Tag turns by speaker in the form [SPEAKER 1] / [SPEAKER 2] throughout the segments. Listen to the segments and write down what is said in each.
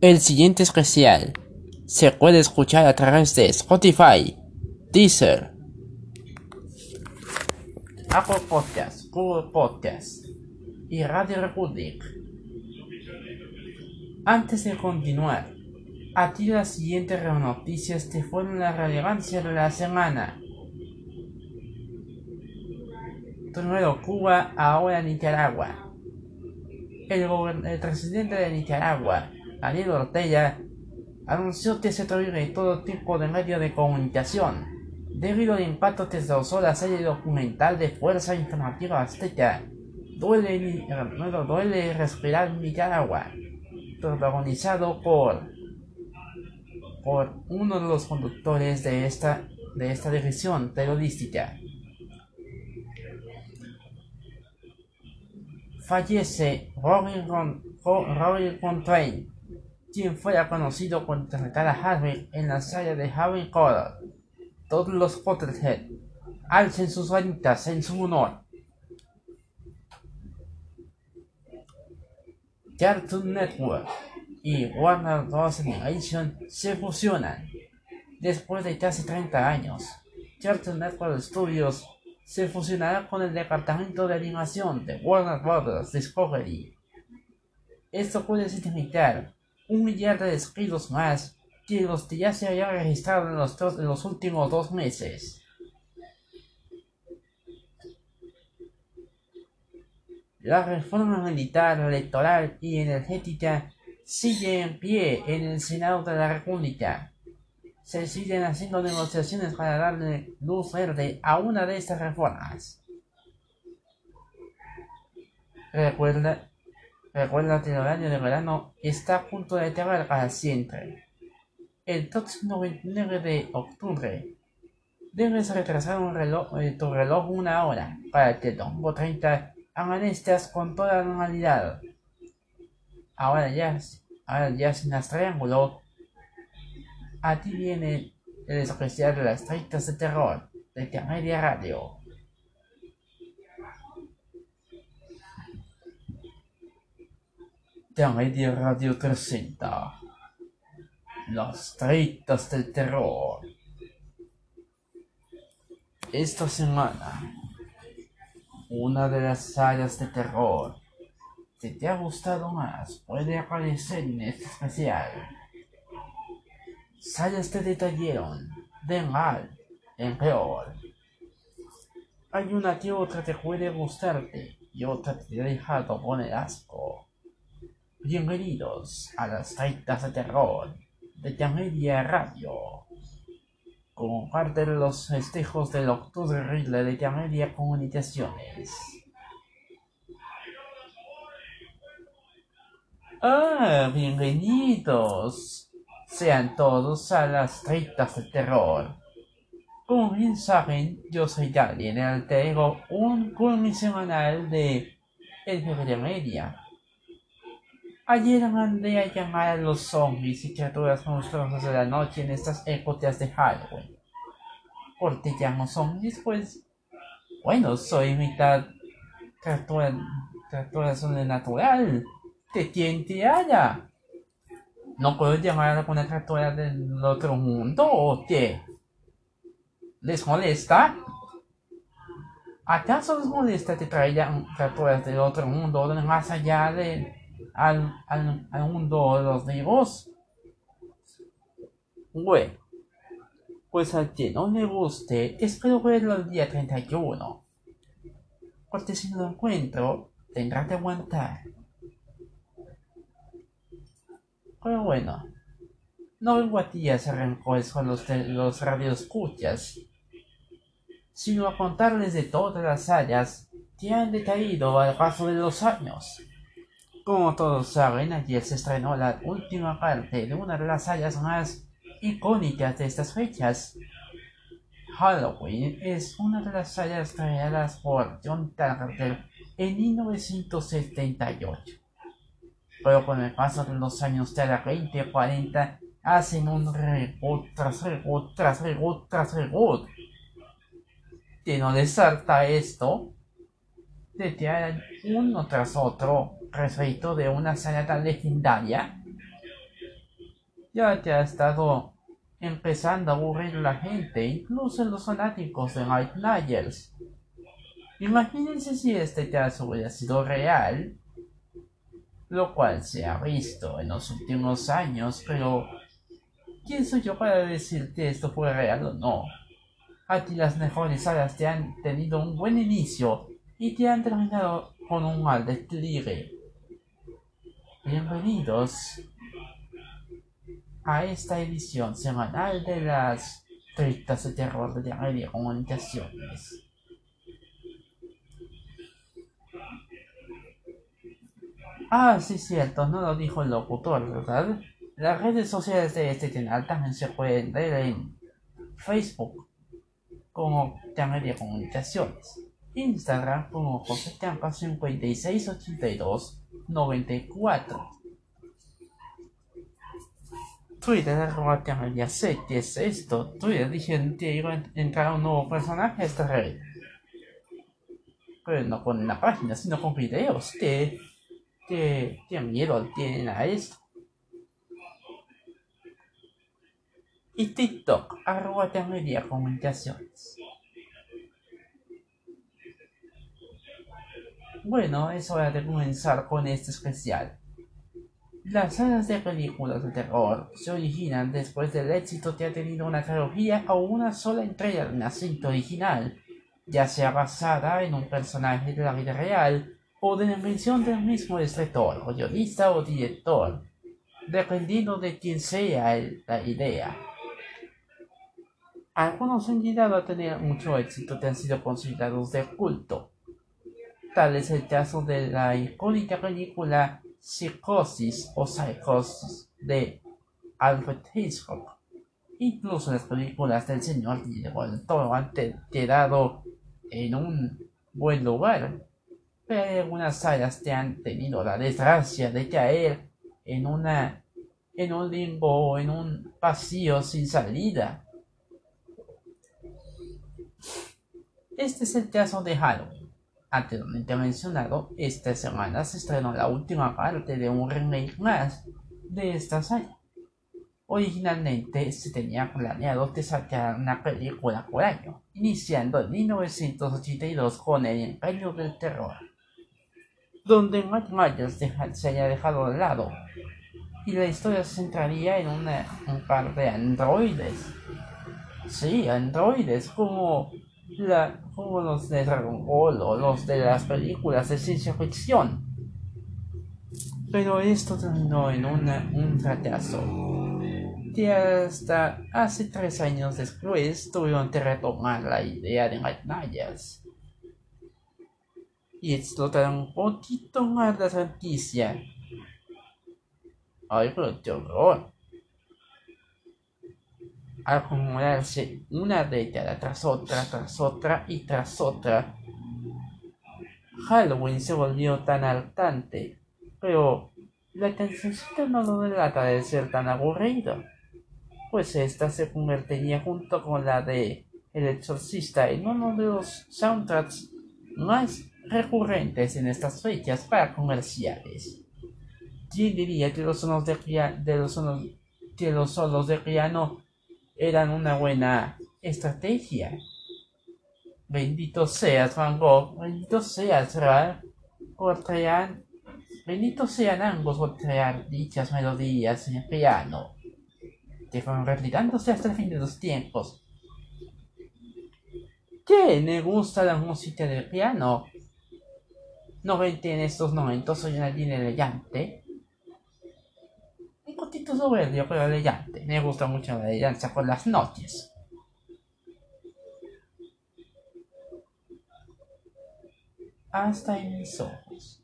[SPEAKER 1] El siguiente especial se puede escuchar a través de Spotify, Deezer, Apple Podcasts, Google Podcasts y Radio Republic. Antes de continuar, a ti las siguientes noticias te fueron la relevancia de la semana. Primero Cuba, ahora Nicaragua. El, el presidente de Nicaragua, Daniel Ortega, anunció que se prohíbe todo tipo de medio de comunicación debido al impacto que causó la serie documental de Fuerza Informativa Azteca. Duele, duele respirar Nicaragua, protagonizado por, por uno de los conductores de esta, de esta división periodística. Fallece Robin, Contrain, quien fuera conocido por interpretar a Harry en la saga de Harry Potter. Todos los Potterhead alcen sus manitas en su honor. Cartoon Network y Warner Bros. Animation se fusionan. Después de casi 30 años, Cartoon Network Studios se fusionará con el departamento de animación de Warner Bros. Discovery. Esto puede significar un millar de despidos más que los que ya se habían registrado en los, en los últimos dos meses. La reforma militar, electoral y energética sigue en pie en el Senado de la República. Se siguen haciendo negociaciones para darle luz verde a una de estas reformas. Recuerda Recuerda que el horario de verano está a punto de acabar para siempre. El próximo 29 de octubre debes retrasar un reloj, eh, tu reloj una hora para que Dombo 30 amanezcas con toda normalidad. Ahora ya, ahora ya sin las triángulo, a ti viene el especial de las 30 de terror de Media Radio. Media Radio presenta Las Tritas del Terror. Esta semana, una de las salas de terror que te ha gustado más puede aparecer en este especial. Salas te detallaron de mal en peor. Hay una que otra que puede gustarte y otra te ha dejado poner asco. Bienvenidos a las taitas de terror de Yamedia Radio. Como parte de los festejos del octubre horrible de Yamedia Comunicaciones. Ah, bienvenidos. Sean todos a las taitas de terror. Como bien saben, yo soy Alien, el ego un cómic semanal de El Media Ayer mandé a llamar a los zombies y criaturas monstruosas de la noche en estas épocas de Halloween. ¿Por qué llamo zombies? Pues, bueno, soy mitad criatura, sobrenatural. ¿De quien te haya? ¿No puedo llamar a alguna criatura del otro mundo o qué? ¿Les molesta? ¿Acaso les molesta que traigan criaturas del otro mundo, más allá de al, al, al mundo de los vivos. Bueno, pues al que no le guste, espero verlo el día 31. Porque si no lo encuentro, tendrá que aguantar. Pero bueno, no vengo a ti a los, los radioescuchas, sino a contarles de todas las áreas que han decaído al paso de los años. Como todos saben, ayer se estrenó la última parte de una de las sagas más icónicas de estas fechas. Halloween es una de las sagas creadas por John Carter en 1978. Pero con el paso de los años de la 20 40 hacen un reboot tras reboot tras reboot tras reboot. Que no les salta esto de que uno tras otro refrito de una saga tan legendaria ya te ha estado empezando a aburrir la gente, incluso los fanáticos de Night Nights. Imagínense si este caso hubiera sido real, lo cual se ha visto en los últimos años, pero ¿quién soy yo para decir que esto fue real o no? A ti las mejores salas te han tenido un buen inicio y te han terminado con un mal declive. Bienvenidos a esta edición semanal de las tristes de terror de Radio Comunicaciones. Ah, sí, cierto, no lo dijo el locutor, ¿verdad? Las redes sociales de este canal también se pueden ver en Facebook como canal comunicaciones, Instagram como José 568294, Twitter arroba Tiamedia 7 es esto, Twitter diciendo que iba a entrar un nuevo personaje a esta red. Pero no con la página, sino con videos que que, qué miedo tienen a esto. Y TikTok, arroba media comunicaciones. Bueno, es hora de comenzar con este especial. Las sagas de películas de terror se originan después del éxito que ha tenido una trilogía o una sola entrega de una cinta original, ya sea basada en un personaje de la vida real o de la invención del mismo escritor, o guionista o director, dependiendo de quién sea la idea. Algunos han llegado a tener mucho éxito que han sido considerados de culto. Tal es el caso de la icónica película Psicosis o Psychosis de Alfred Hitchcock. Incluso las películas del señor Guillermo del Toro han quedado en un buen lugar pero algunas áreas te han tenido la desgracia de caer en una en un limbo o en un vacío sin salida. Este es el caso de Halloween. Anteriormente mencionado, esta semana se estrenó la última parte de un remake más de esta saga. Originalmente se tenía planeado que sacara una película por año, iniciando en 1982 con El Imperio del Terror donde Matt Myers se haya dejado de lado y la historia se centraría en un par de androides. Sí, androides como, la, como los de Dragon Ball o los de las películas de ciencia ficción. Pero esto terminó en un fracaso. Que hasta hace tres años después tuvieron que retomar la idea de Myers y explotar un poquito más la franquicia. Ay, pero qué horror. Acumularse una década tras otra, tras otra y tras otra, Halloween se volvió tan hartante, pero la cancioncita no lo delata de ser tan aburrido, pues esta se convertiría junto con la de El Exorcista en uno de los soundtracks más recurrentes en estas fechas para comerciales. ¿Quién diría que los sonos de, de los sonos, que los solos de piano eran una buena estrategia? Bendito seas Van Gogh, bendito seas Ra, por crear, bendito sean ambos por crear dichas melodías en el piano, que fueron replicándose hasta el fin de los tiempos. ¿Quién le gusta la música del piano? No ven en estos momentos soy una línea elegante. Poquito soberbio, pero elegante. Me gusta mucho la elegancia por las noches. Hasta en mis ojos.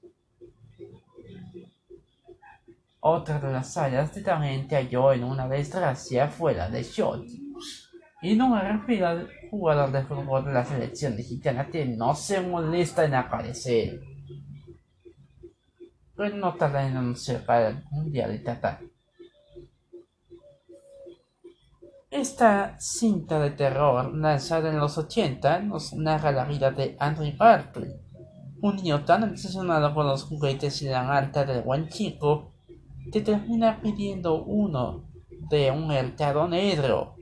[SPEAKER 1] Otra de las áreas que también halló en una desgracia fuera de Shoji. Y no me refiero al jugador de fútbol de la selección mexicana que no se molesta en aparecer pero no tarda en anunciar para el Mundial Estatal. Esta cinta de terror, lanzada en los 80, nos narra la vida de Andrew Barkley, un niño tan obsesionado con los juguetes y la alta del buen chico, que termina pidiendo uno de un mercado negro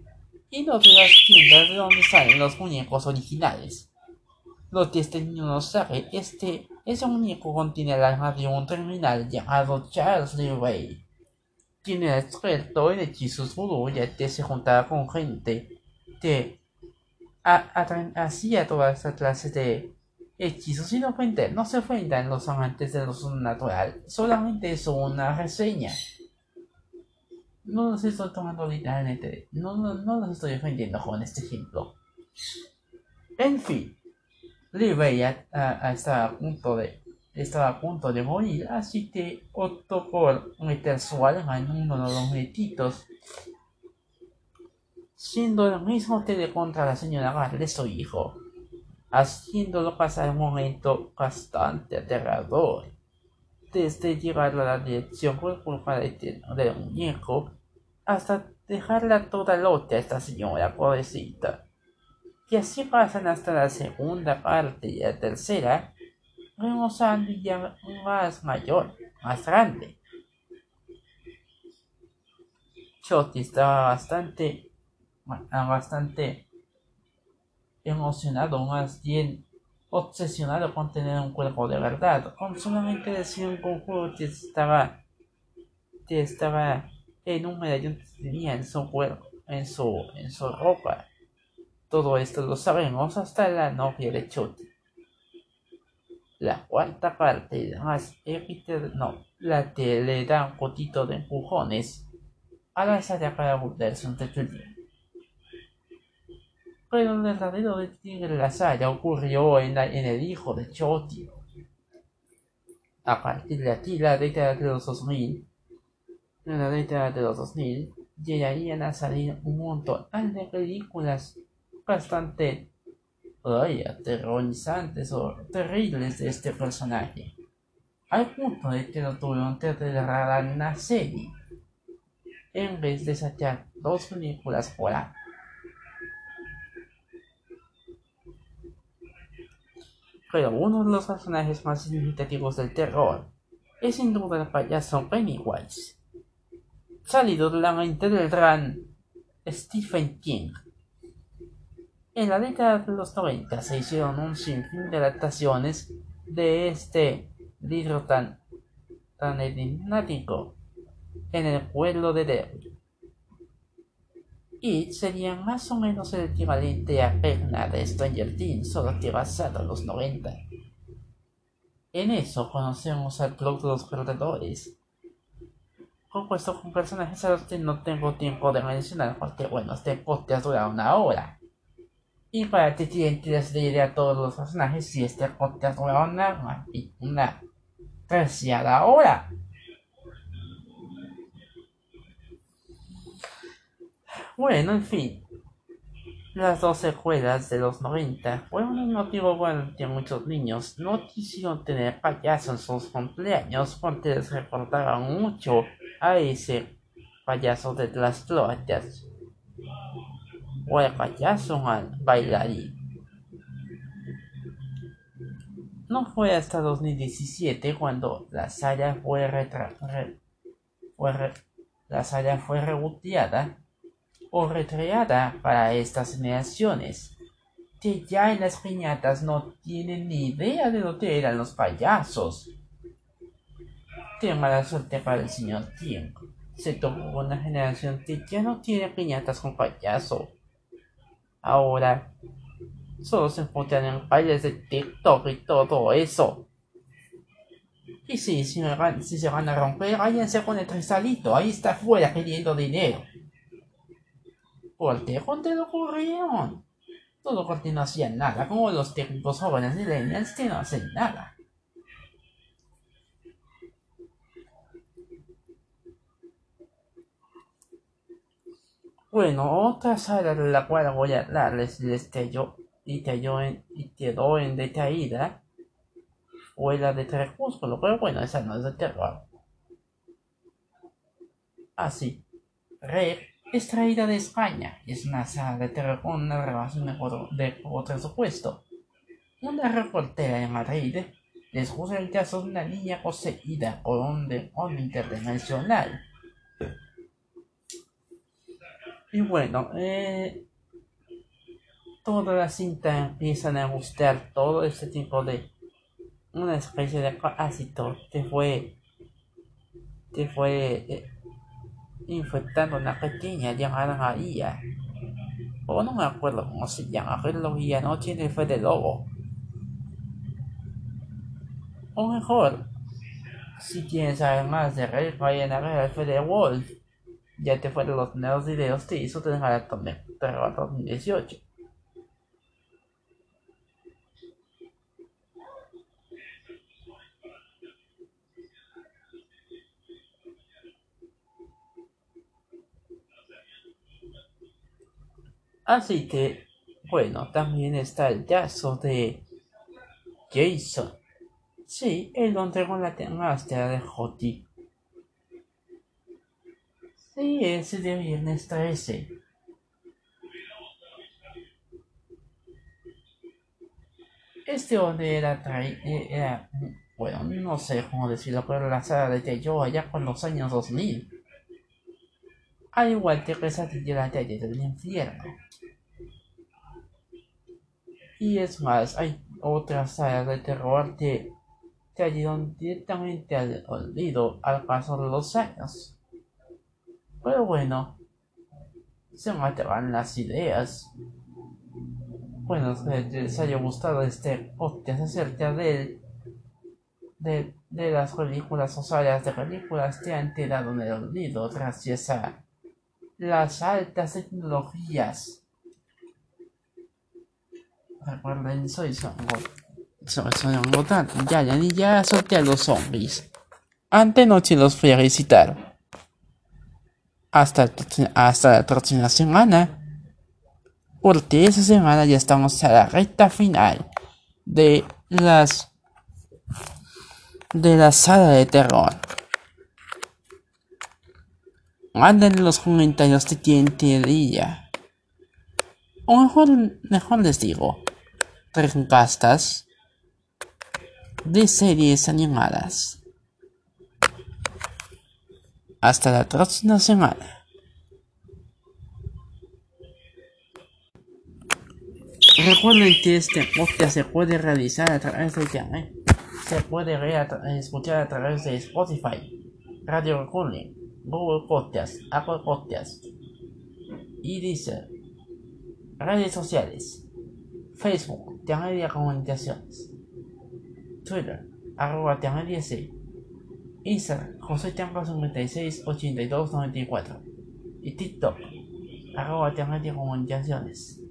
[SPEAKER 1] y no de las tiendas de donde salen los muñecos originales. Lo que este niño no sabe este, ese muñeco contiene el alma de un terminal llamado Charles Lee quien era experto en hechizos vudú ya que se juntaba con gente que hacía toda esta clase de hechizos no ofender, no se ofendan los amantes de lo natural, solamente es una reseña. No los estoy tomando literalmente, no, no, no los estoy ofendiendo con este ejemplo. En fin, Lee estaba a punto de estaba a punto de morir, así que optó por meter su alma en uno de los metitos, siendo el mismo que le contra la señora Garle su hijo, haciéndolo pasar un momento bastante aterrador. Desde llevar a la dirección por culpa del, muñeco, hasta dejarla toda loca a esta señora pobrecita. Y así pasan hasta la segunda parte y la tercera, vemos a Andy ya más mayor, más grande. Choti estaba bastante, bastante emocionado, más bien obsesionado con tener un cuerpo de verdad, con solamente decir un conjuro que estaba, que estaba en un medallón que tenía en su cuerpo, en su, en su ropa. Todo esto lo sabemos hasta la novia de Choti la cuarta parte más no, la que le da un poquito de empujones a la sala para volverse un detective. Pero el verdadero de la sala ocurrió en, el hijo de Choti. A partir de aquí, la década de los 2000, en la década de los 2000, llegarían a salir un montón de películas bastante ay, aterrorizantes o terribles de este personaje, al punto de que lo tuvieron que aterrar en una serie, en vez de sacar dos películas por año. Pero uno de los personajes más significativos del terror es sin duda el payaso Pennywise, salido de la mente del gran Stephen King. En la década de los 90 se hicieron un sinfín de adaptaciones de este libro tan, tan enigmático en el pueblo de Derry. Y sería más o menos el equivalente a Perna de Stranger Things, solo que basado en los 90. En eso conocemos al club de los perdedores, compuesto con personajes a los que no tengo tiempo de mencionar porque bueno, este podcast dura una hora. Y para que les diré a todos los personajes si este podcast dura una, una terciada hora. Bueno, en fin. Las dos secuelas de los 90 fueron un motivo bueno que muchos niños no quisieron tener payasos en sus cumpleaños porque les recordaban mucho a ese payaso de las cloacas o el payaso al bailarín. No fue hasta 2017 cuando la saga fue, la saga fue reboteada o recreada para estas generaciones, que ya en las piñatas no tienen ni idea de lo que eran los payasos. Qué mala suerte para el señor Tiempo. Se tocó una generación que ya no tiene piñatas con payaso Ahora solo se enfocan en bailes de TikTok y todo eso. Y si, si, si se van a romper, váyanse con el trisalito, ahí está afuera pidiendo dinero. ¿Por qué cuando lo ocurrieron? Todo porque no hacían nada, como los técnicos jóvenes millennials que no hacen nada. Bueno, otra sala de la cual voy a hablarles y yo en, y quedó en decaída fue la de Crepúsculo, pero bueno, esa no es de terror. Así, Red es traída de España, es una sala de terror con una relación mejor de otro supuesto. Una reportera en Madrid les juzga el caso de una niña poseída por un demonio interdimensional Y bueno, eh, toda la cinta empiezan a gustar todo este tipo de una especie de ácido que fue que fue eh, infectando una pequeña llamada María. O no me acuerdo cómo se llama pero ya no tiene fe de lobo. O mejor si quieres saber más de Rey vayan a ver el fe de Wolf ya te fueron los nuevos videos que hizo de Maratón de 2018 Así que, bueno, también está el caso de Jason. Sí, el donde con la máscara de Joti. Sí, ese de viernes 13. Este donde era, eh, era, bueno, no sé cómo decirlo, pero la sala de yo allá con los años 2000. Al igual que Pesadilla la calle del infierno. Y es más, hay otras sagas de terror que cayeron directamente al olvido al paso de los años. Pero bueno, se mataban las ideas. Bueno, espero que les haya gustado este podcast acerca de, de, de las películas o sagas de películas que han quedado en el olvido gracias a las altas tecnologías Recuerden, soy Songo. Soy Songo Ya, ya, ya solté a los zombies. Ante noche los fui a visitar. Hasta, hasta la próxima semana. Porque esa semana ya estamos a la recta final de las de la sala de terror. Manden los comentarios de quien te diría. O mejor, mejor les digo pastas de series animadas. Hasta la próxima semana. Recuerden que este podcast se puede realizar a través de internet. Se puede escuchar a través de Spotify, Radio Recording, Google Podcast, Apple Podcast y dice redes sociales. Facebook, Media Comunicaciones. Twitter, arroba C. Instagram, José Tiango 56 82 94. Y TikTok, arroba Media Comunicaciones.